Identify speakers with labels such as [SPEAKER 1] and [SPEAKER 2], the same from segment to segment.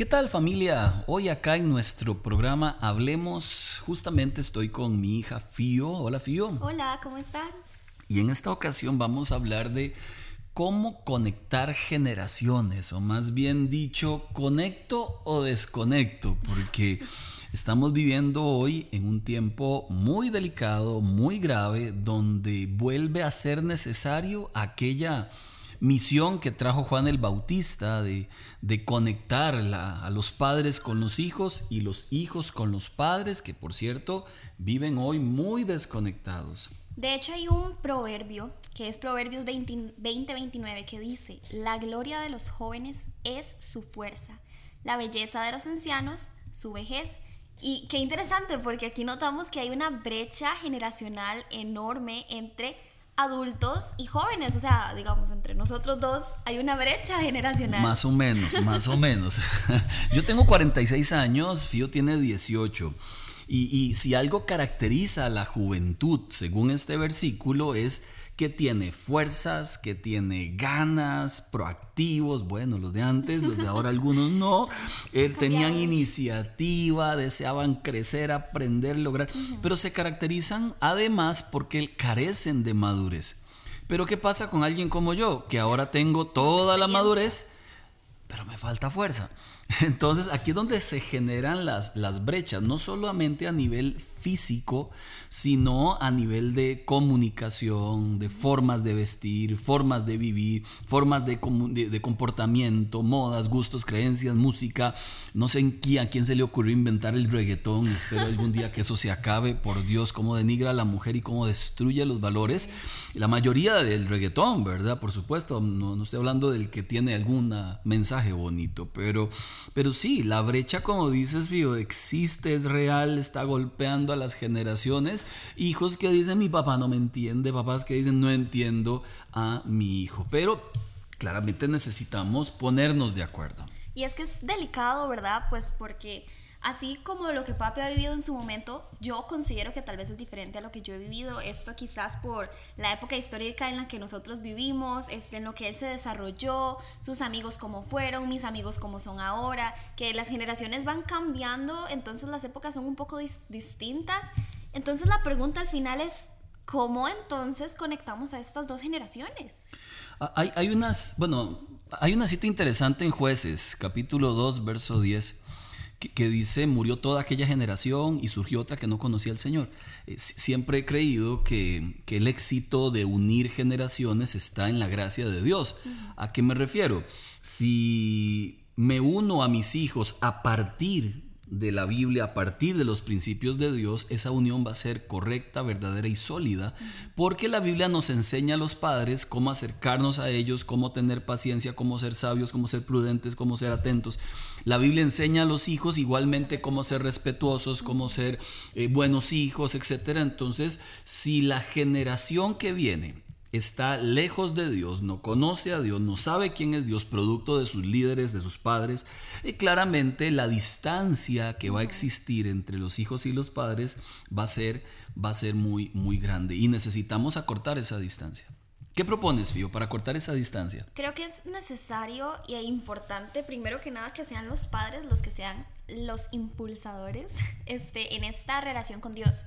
[SPEAKER 1] ¿Qué tal familia? Hoy acá en nuestro programa Hablemos, justamente estoy con mi hija Fío. Hola Fío.
[SPEAKER 2] Hola, ¿cómo están?
[SPEAKER 1] Y en esta ocasión vamos a hablar de cómo conectar generaciones, o más bien dicho, conecto o desconecto, porque estamos viviendo hoy en un tiempo muy delicado, muy grave, donde vuelve a ser necesario aquella misión que trajo Juan el Bautista de, conectar a los padres con los hijos y los hijos con los padres, que por cierto viven hoy muy desconectados.
[SPEAKER 2] De hecho hay un proverbio, que es Proverbios 20-29, que dice, la gloria de los jóvenes es su fuerza, la belleza de los ancianos, su vejez. Y qué interesante, porque aquí notamos que hay una brecha generacional enorme entre adultos y jóvenes, o sea, digamos, entre nosotros dos hay una brecha generacional.
[SPEAKER 1] Más o menos, más o menos. Yo tengo 46 años, Fío tiene 18. Y, y si algo caracteriza a la juventud, según este versículo, es que tiene fuerzas, que tiene ganas, proactivos, bueno, los de antes, los de ahora algunos no, eh, tenían iniciativa, deseaban crecer, aprender, lograr, pero se caracterizan además porque carecen de madurez. Pero ¿qué pasa con alguien como yo, que ahora tengo toda la madurez, pero me falta fuerza? Entonces aquí es donde se generan las, las brechas, no solamente a nivel físico, sino a nivel de comunicación, de formas de vestir, formas de vivir, formas de, de, comportamiento, modas, gustos, creencias, música. No sé en quién, a quién se le ocurrió inventar el reggaetón. Espero algún día que eso se acabe. Por Dios, cómo denigra a la mujer y cómo destruye los valores. La mayoría del reggaetón, ¿verdad? Por supuesto, no, no estoy hablando del que tiene algún mensaje bonito, pero, pero sí, la brecha, como dices, Fío, existe, es real, está golpeando a las generaciones hijos que dicen mi papá no me entiende, papás que dicen no entiendo a mi hijo. Pero claramente necesitamos ponernos de acuerdo.
[SPEAKER 2] Y es que es delicado, ¿verdad? Pues porque así como lo que papi ha vivido en su momento, yo considero que tal vez es diferente a lo que yo he vivido. Esto quizás por la época histórica en la que nosotros vivimos, este, en lo que él se desarrolló, sus amigos como fueron, mis amigos como son ahora, que las generaciones van cambiando, entonces las épocas son un poco distintas entonces la pregunta al final es, ¿cómo entonces conectamos a estas dos generaciones?
[SPEAKER 1] Ah, hay, hay, unas, bueno, hay una cita interesante en jueces, capítulo 2, verso 10, que, dice, murió toda aquella generación y surgió otra que no conocía al Señor. Eh, siempre he creído que, que, el éxito de unir generaciones está en la gracia de Dios. ¿A qué me refiero? Si me uno a mis hijos a partir de la Biblia a partir de los principios de Dios, esa unión va a ser correcta, verdadera y sólida, porque la Biblia nos enseña a los padres cómo acercarnos a ellos, cómo tener paciencia, cómo ser sabios, cómo ser prudentes, cómo ser atentos. La Biblia enseña a los hijos igualmente cómo ser respetuosos, cómo ser eh, buenos hijos, etc. Entonces, si la generación que viene está lejos de Dios, no conoce a Dios, no sabe quién es Dios, producto de sus líderes, de sus padres, y claramente la distancia que va a existir entre los hijos y los padres va a ser, va a ser muy, muy grande y necesitamos acortar esa distancia. ¿Qué propones, Fío, para cortar esa distancia?
[SPEAKER 2] Creo que es necesario y importante, primero que nada, que sean los padres los que sean los impulsadores este, en esta relación con Dios,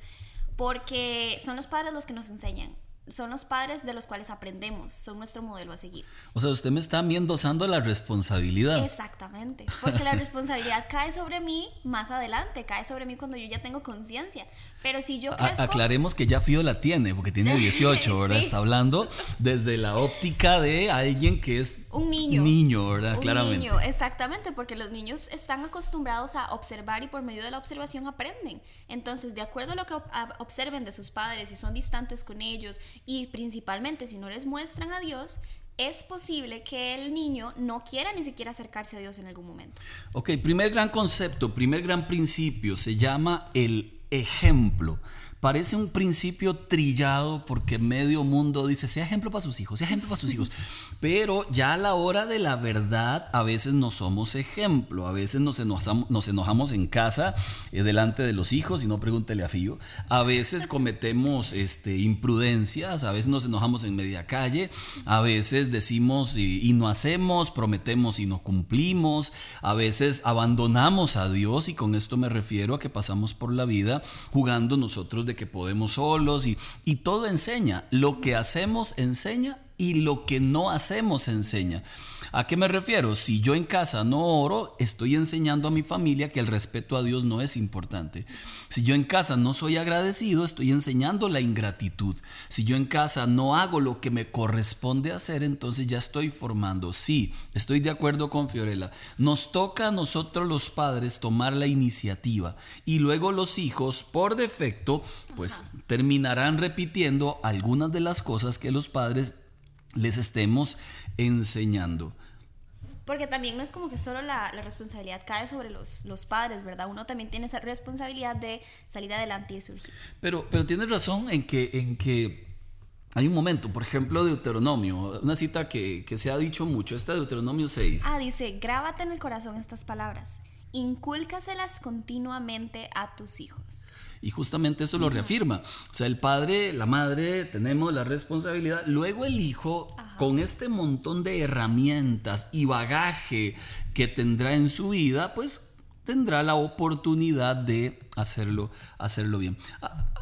[SPEAKER 2] porque son los padres los que nos enseñan son los padres de los cuales aprendemos, son nuestro modelo a seguir.
[SPEAKER 1] O sea, usted me está endosando la responsabilidad.
[SPEAKER 2] Exactamente, porque la responsabilidad cae sobre mí más adelante, cae sobre mí cuando yo ya tengo conciencia. Pero si yo crezco...
[SPEAKER 1] aclaremos que ya Fío la tiene, porque tiene 18, ¿verdad? Está hablando desde la óptica de alguien que es...
[SPEAKER 2] Un niño.
[SPEAKER 1] Niño, ¿verdad?
[SPEAKER 2] Un
[SPEAKER 1] Claramente.
[SPEAKER 2] niño, exactamente, porque los niños están acostumbrados a observar y por medio de la observación aprenden. Entonces, de acuerdo a lo que observen de sus padres, si son distantes con ellos y principalmente si no les muestran a Dios, es posible que el niño no quiera ni siquiera acercarse a Dios en algún momento.
[SPEAKER 1] Ok, primer gran concepto, primer gran principio, se llama el ejemplo. Parece un principio trillado porque medio mundo dice, sea ejemplo para sus hijos, sea ejemplo para sus hijos. Pero ya a la hora de la verdad, a veces no somos ejemplo, a veces nos enojamos, nos enojamos en casa eh, delante de los hijos y no pregúntele a Fío. A veces cometemos este, imprudencias, a veces nos enojamos en media calle, a veces decimos y, y no hacemos, prometemos y no cumplimos, a veces abandonamos a Dios y con esto me refiero a que pasamos por la vida jugando nosotros de que podemos solos y, y todo enseña. Lo que hacemos enseña y lo que no hacemos enseña. ¿A qué me refiero? Si yo en casa no oro, estoy enseñando a mi familia que el respeto a Dios no es importante. Si yo en casa no soy agradecido, estoy enseñando la ingratitud. Si yo en casa no hago lo que me corresponde hacer, entonces ya estoy formando. Sí, estoy de acuerdo con Fiorella. Nos toca a nosotros los padres tomar la iniciativa y luego los hijos, por defecto, pues terminarán repitiendo algunas de las cosas que los padres les estemos enseñando.
[SPEAKER 2] Porque también no es como que solo la, la responsabilidad cae sobre los, los, padres, ¿verdad? Uno también tiene esa responsabilidad de salir adelante y surgir.
[SPEAKER 1] Pero, pero tienes razón en que, en que hay un momento, por ejemplo, Deuteronomio, una cita que, que se ha dicho mucho, esta Deuteronomio 6.
[SPEAKER 2] Ah, dice, grábate en el corazón estas palabras, incúlcaselas continuamente a tus hijos.
[SPEAKER 1] Y justamente eso lo reafirma. O sea, el padre, la madre, tenemos la responsabilidad. Luego el hijo, Ajá. con este montón de herramientas y bagaje que tendrá en su vida, pues tendrá la oportunidad de hacerlo, hacerlo bien.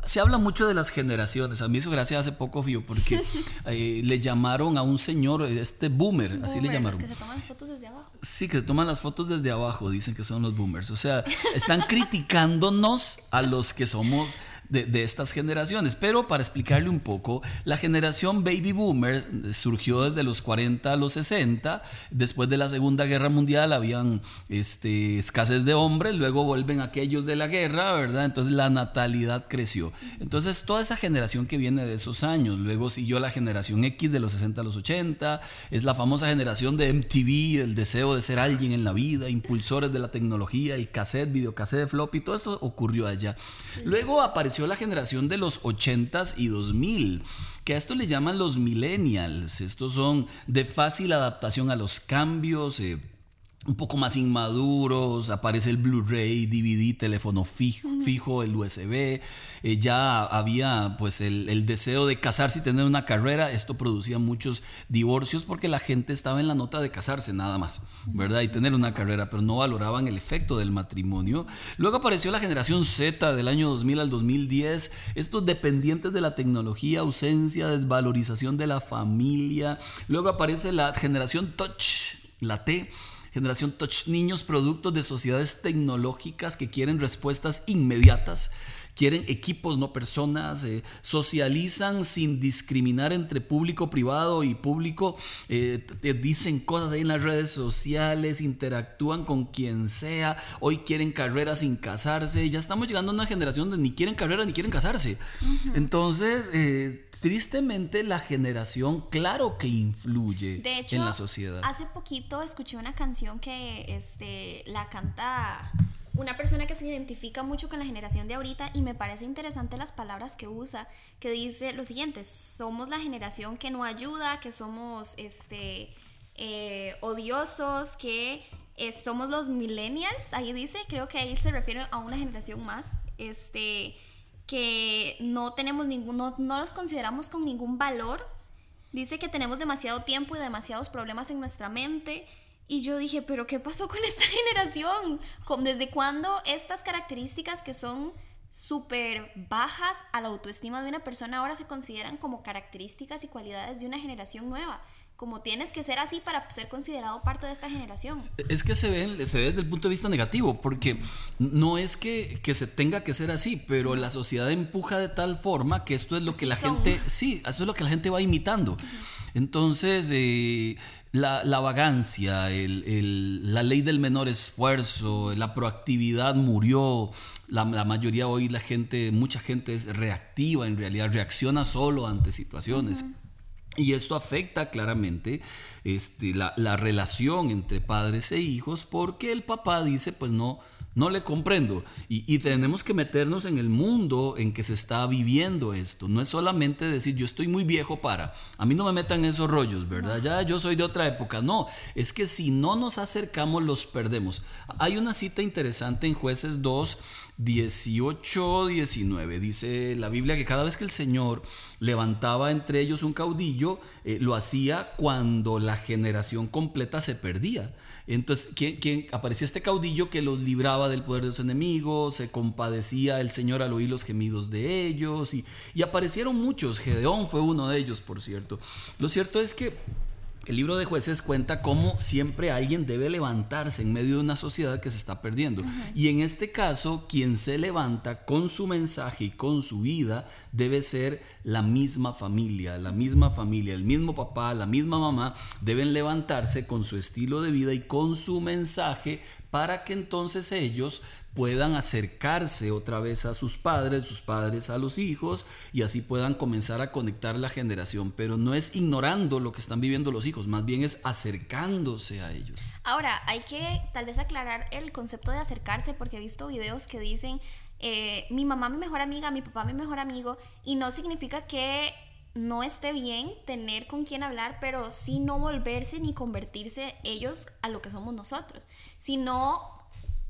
[SPEAKER 1] Se habla mucho de las generaciones. A mí eso gracias hace poco, Fío, porque eh, le llamaron a un señor, este boomer,
[SPEAKER 2] boomer
[SPEAKER 1] así le llamaron.
[SPEAKER 2] Los que se toman las fotos desde abajo.
[SPEAKER 1] Sí, que se toman las fotos desde abajo, dicen que son los boomers. O sea, están criticándonos a los que somos de, de, estas generaciones. Pero para explicarle un poco, la generación baby boomer surgió desde los 40 a los 60. Después de la Segunda Guerra Mundial habían este, escasez de hombres, luego vuelven aquellos de la guerra, ¿verdad? Entonces la natalidad creció. Entonces toda esa generación que viene de esos años, luego siguió la generación X de los 60 a los 80, es la famosa generación de MTV, el deseo de ser alguien en la vida, impulsores de la tecnología, el cassette, videocassette, floppy, todo esto ocurrió allá. Luego apareció la generación de los 80s y 2000, que a esto le llaman los millennials. Estos son de fácil adaptación a los cambios, eh, un poco más inmaduros, aparece el Blu-ray, DVD, teléfono fijo, fijo el USB, eh, ya había pues el, el, deseo de casarse y tener una carrera, esto producía muchos divorcios porque la gente estaba en la nota de casarse nada más, ¿verdad? Y tener una carrera, pero no valoraban el efecto del matrimonio. Luego apareció la generación Z del año 2000 al 2010, estos dependientes de la tecnología, ausencia, desvalorización de la familia. Luego aparece la generación Touch, la T generación touch, niños productos de sociedades tecnológicas que quieren respuestas inmediatas, quieren equipos, no personas, eh, socializan sin discriminar entre público privado y público, eh, te dicen cosas ahí en las redes sociales, interactúan con quien sea, hoy quieren carreras sin casarse, ya estamos llegando a una generación donde ni quieren carrera ni quieren casarse. Uh -huh. Entonces, eh, tristemente la generación, claro que influye
[SPEAKER 2] de hecho,
[SPEAKER 1] en la sociedad.
[SPEAKER 2] Hace poquito escuché una canción que este, la canta una persona que se identifica mucho con la generación de ahorita y me parece interesante las palabras que usa, que dice lo siguiente, somos la generación que no ayuda, que somos este, eh, odiosos, que eh, somos los millennials, ahí dice, creo que ahí se refiere a una generación más, este que no tenemos no los consideramos con ningún valor. Dice que tenemos demasiado tiempo y demasiados problemas en nuestra mente. Y yo dije, pero ¿qué pasó con esta generación? ¿Desde cuándo estas características que son súper bajas a la autoestima de una persona ahora se consideran como características y cualidades de una generación nueva? Como tienes que ser así para ser considerado parte de esta generación.
[SPEAKER 1] Es que se ve, se ve desde el punto de vista negativo, porque no es que, que, se tenga que ser así, pero la sociedad empuja de tal forma que esto es lo así que la son. gente, sí, eso es lo que la gente va imitando. Uh -huh. Entonces, eh, la, la, vagancia, el, el, la ley del menor esfuerzo, la proactividad murió. La, la, mayoría hoy, la gente, mucha gente es reactiva, en realidad reacciona solo ante situaciones. Uh -huh. Y esto afecta claramente este, la, la, relación entre padres e hijos porque el papá dice, pues no, no le comprendo. Y, tenemos que meternos en el mundo en que se está viviendo esto. No es solamente decir, yo estoy muy viejo para, a mí no me metan esos rollos, ¿verdad? Ya yo soy de otra época. No, es que si no nos acercamos, los perdemos. Hay una cita interesante en jueces 2. 18, 19. Dice la Biblia que cada vez que el Señor levantaba entre ellos un caudillo, eh, lo hacía cuando la generación completa se perdía. Entonces, ¿quién, aparecía este caudillo que los libraba del poder de los enemigos? Se compadecía el Señor al oír los gemidos de ellos. Y, y aparecieron muchos. Gedeón fue uno de ellos, por cierto. Lo cierto es que el libro de jueces cuenta cómo siempre alguien debe levantarse en medio de una sociedad que se está perdiendo. Y en este caso, quien se levanta con su mensaje y con su vida debe ser la misma familia, la misma familia, el mismo papá, la misma mamá, deben levantarse con su estilo de vida y con su mensaje para que entonces ellos puedan acercarse otra vez a sus padres, sus padres a los hijos y así puedan comenzar a conectar la generación. Pero no es ignorando lo que están viviendo los hijos, más bien es acercándose a ellos.
[SPEAKER 2] Ahora, hay que tal vez aclarar el concepto de acercarse porque he visto videos que dicen eh, mi mamá mi mejor amiga, mi papá mi mejor amigo y no significa que no esté bien tener con quién hablar, pero sí no volverse ni convertirse ellos a lo que somos nosotros, sino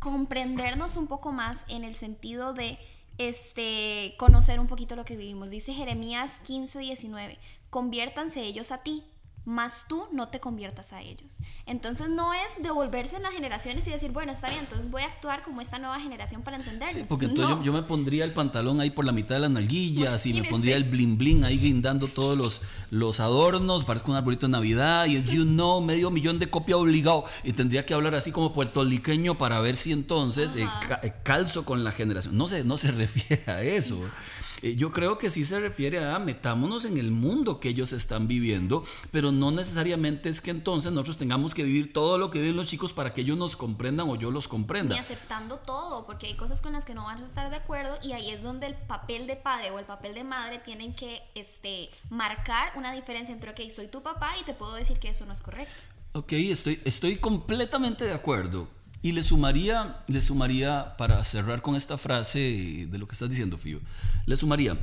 [SPEAKER 2] comprendernos un poco más en el sentido de este, conocer un poquito lo que vivimos. Dice Jeremías 15, 19, conviértanse ellos a ti más tú no te conviertas a ellos. Entonces no es devolverse en las generaciones y decir, bueno, está bien, entonces voy a actuar como esta nueva generación para entendernos. Sí,
[SPEAKER 1] porque entonces yo, me pondría el pantalón ahí por la mitad de las nalguillas y me pondría el bling bling ahí guindando todos los, los adornos, parezco un arbolito de Navidad y el you know, medio millón de copia obligado y tendría que hablar así como puertorriqueño para ver si entonces eh, eh, calzo con la generación. No se, no se refiere a eso. Eh, yo creo que sí se refiere a metámonos en el mundo que ellos están viviendo, pero no necesariamente es que entonces nosotros tengamos que vivir todo lo que viven los chicos para que ellos nos comprendan o yo los comprenda.
[SPEAKER 2] Y aceptando todo, porque hay cosas con las que no van a estar de acuerdo y ahí es donde el papel de padre o el papel de madre tienen que este, marcar una diferencia entre, ok, soy tu papá y te puedo decir que eso no es correcto.
[SPEAKER 1] Ok, estoy, estoy completamente de acuerdo. Y le sumaría, le sumaría, para cerrar con esta frase de lo que estás diciendo, Fío, le sumaría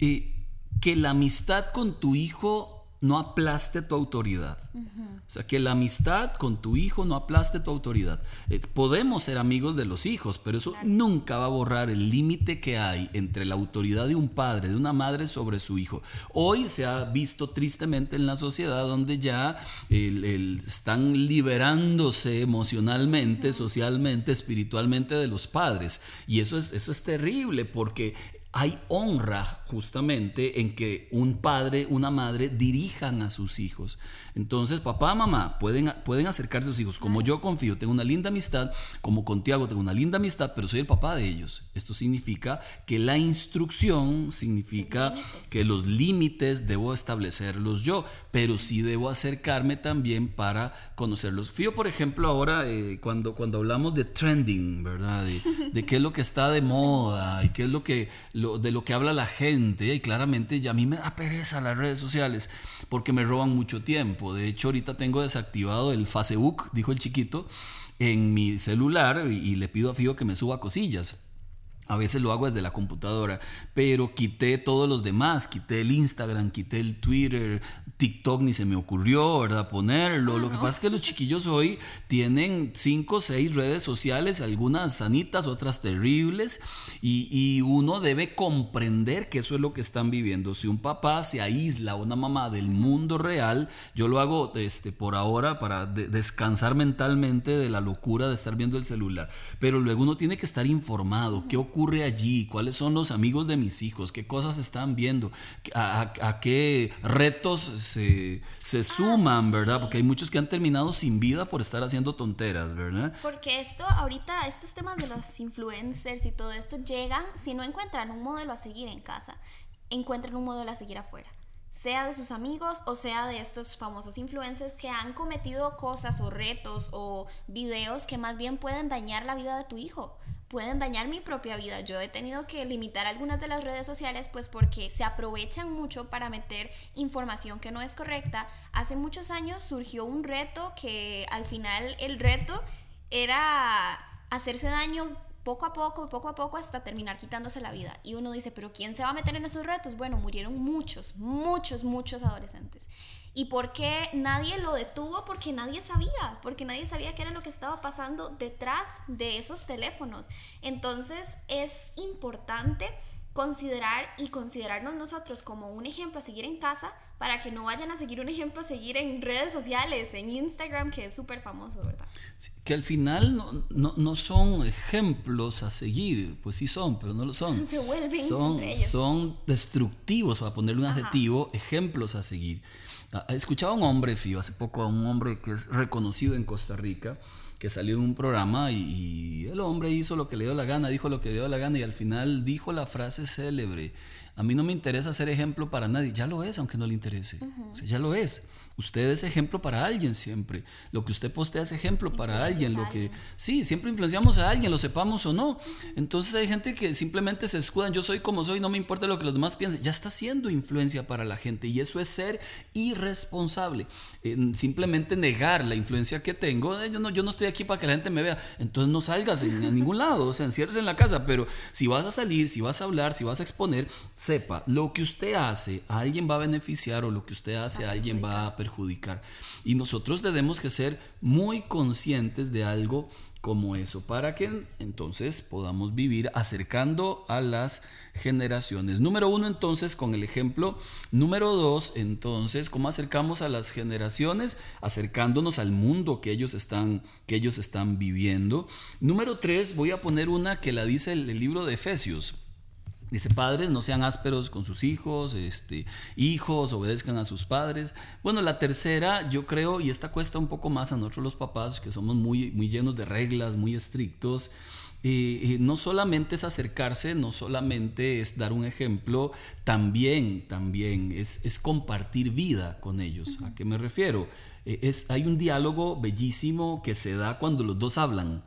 [SPEAKER 1] eh, que la amistad con tu hijo no aplaste tu autoridad. O sea, que la amistad con tu hijo no aplaste tu autoridad. Eh, podemos ser amigos de los hijos, pero eso nunca va a borrar el límite que hay entre la autoridad de un padre, de una madre sobre su hijo. Hoy se ha visto tristemente en la sociedad donde ya están liberándose emocionalmente, socialmente, espiritualmente de los padres. Y eso es, eso es terrible porque hay honra justamente en que un padre, una madre dirijan a sus hijos. Entonces, papá, mamá pueden, pueden acercarse a sus hijos. Como yo confío, tengo una linda amistad, como con Tiago tengo una linda amistad, pero soy el papá de ellos. Esto significa que la instrucción significa que los límites debo establecerlos yo, pero sí debo acercarme también para conocerlos. Fío, por ejemplo, ahora eh, cuando, cuando hablamos de trending, ¿verdad? De, qué es lo que está de moda y qué es lo que de lo que habla la gente y claramente ya a mí me da pereza las redes sociales porque me roban mucho tiempo. De hecho, ahorita tengo desactivado el Facebook, dijo el chiquito, en mi celular y, le pido a Fío que me suba cosillas. A veces lo hago desde la computadora, pero quité todos los demás, quité el Instagram, quité el Twitter, TikTok ni se me ocurrió, ¿verdad? Ponerlo. Lo que pasa es que los chiquillos hoy tienen cinco o seis redes sociales, algunas sanitas, otras terribles, y, uno debe comprender que eso es lo que están viviendo. Si un papá se aísla, una mamá del mundo real, yo lo hago este, por ahora para descansar mentalmente de la locura de estar viendo el celular, pero luego uno tiene que estar informado, qué ocurre allí, cuáles son los amigos de mis hijos, qué cosas están viendo, a qué retos se, se ah, suman, ¿verdad? Porque hay muchos que han terminado sin vida por estar haciendo tonteras, ¿verdad?
[SPEAKER 2] Porque esto, ahorita, estos temas de los influencers y todo esto llegan, si no encuentran un modelo a seguir en casa, encuentran un modelo a seguir afuera. Sea de sus amigos o sea de estos famosos influencers que han cometido cosas o retos o videos que más bien pueden dañar la vida de tu hijo pueden dañar mi propia vida. Yo he tenido que limitar algunas de las redes sociales pues porque se aprovechan mucho para meter información que no es correcta. Hace muchos años surgió un reto que al final el reto era hacerse daño poco a poco, poco a poco, hasta terminar quitándose la vida. Y uno dice, pero ¿quién se va a meter en esos retos? Bueno, murieron muchos, muchos, muchos adolescentes. ¿Y por qué nadie lo detuvo? Porque nadie sabía, porque nadie sabía qué era lo que estaba pasando detrás de esos teléfonos. Entonces es importante considerar y considerarnos nosotros como un ejemplo a seguir en casa para que no vayan a seguir un ejemplo a seguir en redes sociales, en Instagram, que es súper famoso, ¿verdad?
[SPEAKER 1] que al final no, no, no, son ejemplos a seguir, pues sí son, pero no lo son.
[SPEAKER 2] Se vuelven
[SPEAKER 1] son,
[SPEAKER 2] entre
[SPEAKER 1] son destructivos, para ponerle un adjetivo, ejemplos a seguir. Ah, escuchaba a un hombre, Fío, hace poco a un hombre que es reconocido en Costa Rica, que salió en un programa y, el hombre hizo lo que le dio la gana, dijo lo que le dio la gana y al final dijo la frase célebre, a mí no me interesa ser ejemplo para nadie, ya lo es aunque no le interese, ya lo es. Usted es ejemplo para alguien siempre. Lo que usted postea es ejemplo para alguien. Lo que sí, siempre influenciamos a alguien, lo sepamos o no. Entonces hay gente que simplemente se escudan, yo soy como soy, no me importa lo que los demás piensen. Ya está siendo influencia para la gente y eso es ser irresponsable. simplemente negar la influencia que tengo. Eh, yo no, yo no estoy aquí para que la gente me vea. Entonces no salgas en, ningún lado, o sea, encierres en la casa. Pero si vas a salir, si vas a hablar, si vas a exponer, sepa, lo que usted hace a alguien va a beneficiar o lo que usted hace a alguien va a perjudicar. Y nosotros debemos que ser muy conscientes de algo como eso, para que entonces podamos vivir acercando a las generaciones. Número uno, entonces, con el ejemplo. Número dos, entonces, ¿cómo acercamos a las generaciones? Acercándonos al mundo que ellos están, que ellos están viviendo. Número tres, voy a poner una que la dice el libro de Efesios. Dice, padres, no sean ásperos con sus hijos, este, hijos, obedezcan a sus padres. Bueno, la tercera, yo creo, y esta cuesta un poco más a nosotros los papás, que somos muy, muy llenos de reglas, muy estrictos, no solamente es acercarse, no solamente es dar un ejemplo, también, también es, es compartir vida con ellos. ¿A qué me refiero? E, es, hay un diálogo bellísimo que se da cuando los dos hablan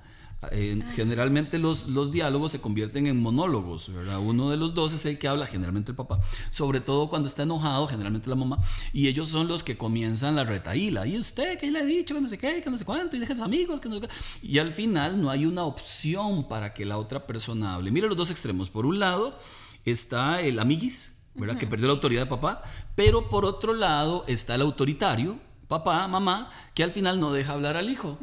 [SPEAKER 1] generalmente los, los diálogos se convierten en monólogos, ¿verdad? Uno de los dos es el que habla, generalmente el papá, sobre todo cuando está enojado, generalmente la mamá, y ellos son los que comienzan la retaíla. ¿Y usted qué le ha dicho? Que no sé qué, que no sé cuánto, y deja a sus amigos, que no sé qué. Y al final no hay una opción para que la otra persona hable. Mira los dos extremos. Por un lado está el amiguis, ¿verdad? que perdió la autoridad de papá, pero por otro lado está el autoritario, papá, mamá, que al final no deja hablar al hijo.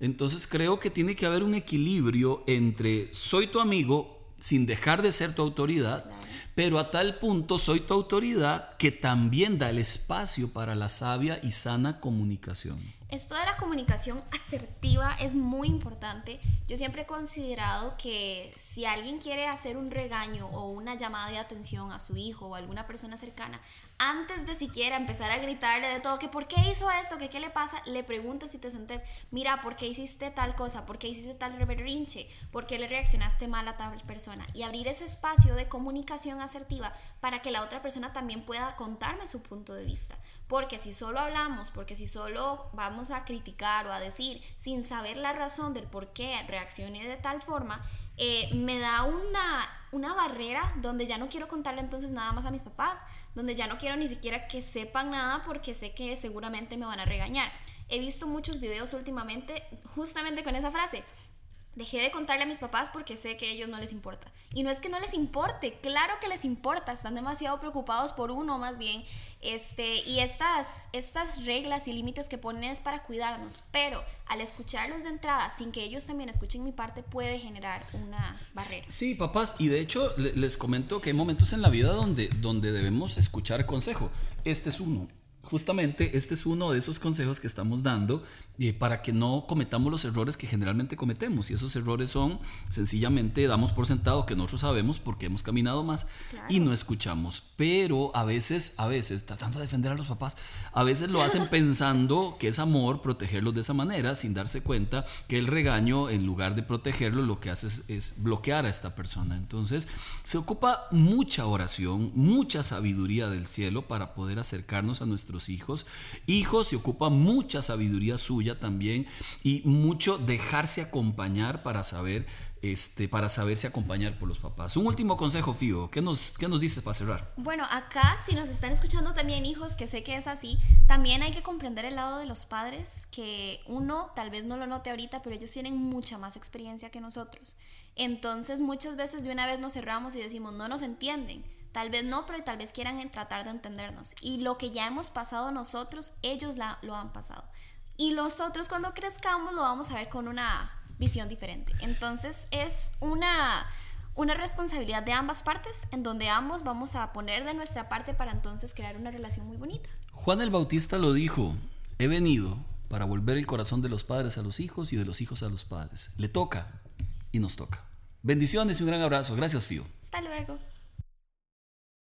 [SPEAKER 1] Entonces creo que tiene que haber un equilibrio entre soy tu amigo sin dejar de ser tu autoridad, pero a tal punto soy tu autoridad que también da el espacio para la sabia y sana comunicación.
[SPEAKER 2] Esto de la comunicación asertiva es muy importante. Yo siempre he considerado que si alguien quiere hacer un regaño o una llamada de atención a su hijo o a alguna persona cercana, antes de siquiera empezar a gritarle de todo, que por qué hizo esto, que qué le pasa, le preguntas si te sentes, mira, ¿por qué hiciste tal cosa? ¿Por qué hiciste tal reberrinche? ¿Por qué le reaccionaste mal a tal persona? Y abrir ese espacio de comunicación asertiva para que la otra persona también pueda contarme su punto de vista. Porque si solo hablamos, porque si solo vamos a criticar o a decir sin saber la razón del por qué reaccioné de tal forma, eh, me da una, una barrera donde ya no quiero contarle entonces nada más a mis papás, donde ya no quiero ni siquiera que sepan nada porque sé que seguramente me van a regañar. He visto muchos videos últimamente justamente con esa frase. Dejé de contarle a mis papás porque sé que a ellos no les importa. Y no es que no les importe, claro que les importa, están demasiado preocupados por uno más bien. Este, y estas, estas reglas y límites que ponen es para cuidarnos, pero al escucharlos de entrada, sin que ellos también escuchen mi parte, puede generar una barrera.
[SPEAKER 1] Sí, papás, y de hecho les comento que hay momentos en la vida donde, donde debemos escuchar consejo. Este es uno justamente este es uno de esos consejos que estamos dando eh, para que no cometamos los errores que generalmente cometemos. Y esos errores son sencillamente damos por sentado que nosotros sabemos porque hemos caminado más y no escuchamos. Pero a veces, a veces, tratando de defender a los papás, a veces lo hacen pensando que es amor protegerlos de esa manera sin darse cuenta que el regaño, en lugar de protegerlo, lo que hace es, es bloquear a esta persona. Entonces, se ocupa mucha oración, mucha sabiduría del cielo para poder acercarnos a nuestra nuestros hijos. Hijos se ocupa mucha sabiduría suya también y mucho dejarse acompañar para saber este, para saberse acompañar por los papás. Un último consejo, Fío, ¿qué nos, qué nos dices para cerrar?
[SPEAKER 2] Bueno, acá si nos están escuchando también hijos, que sé que es así, también hay que comprender el lado de los padres, que uno tal vez no lo note ahorita, pero ellos tienen mucha más experiencia que nosotros. Entonces muchas veces de una vez nos cerramos y decimos, no nos entienden. Tal vez no, pero tal vez quieran tratar de entendernos. Y lo que ya hemos pasado nosotros, ellos la, lo han pasado. Y nosotros cuando crezcamos lo vamos a ver con una visión diferente. Entonces es una, una responsabilidad de ambas partes en donde ambos vamos a poner de nuestra parte para entonces crear una relación muy bonita.
[SPEAKER 1] Juan el Bautista lo dijo, he venido para volver el corazón de los padres a los hijos y de los hijos a los padres. Le toca y nos toca. Bendiciones y un gran abrazo. Gracias, Fío.
[SPEAKER 2] Hasta luego.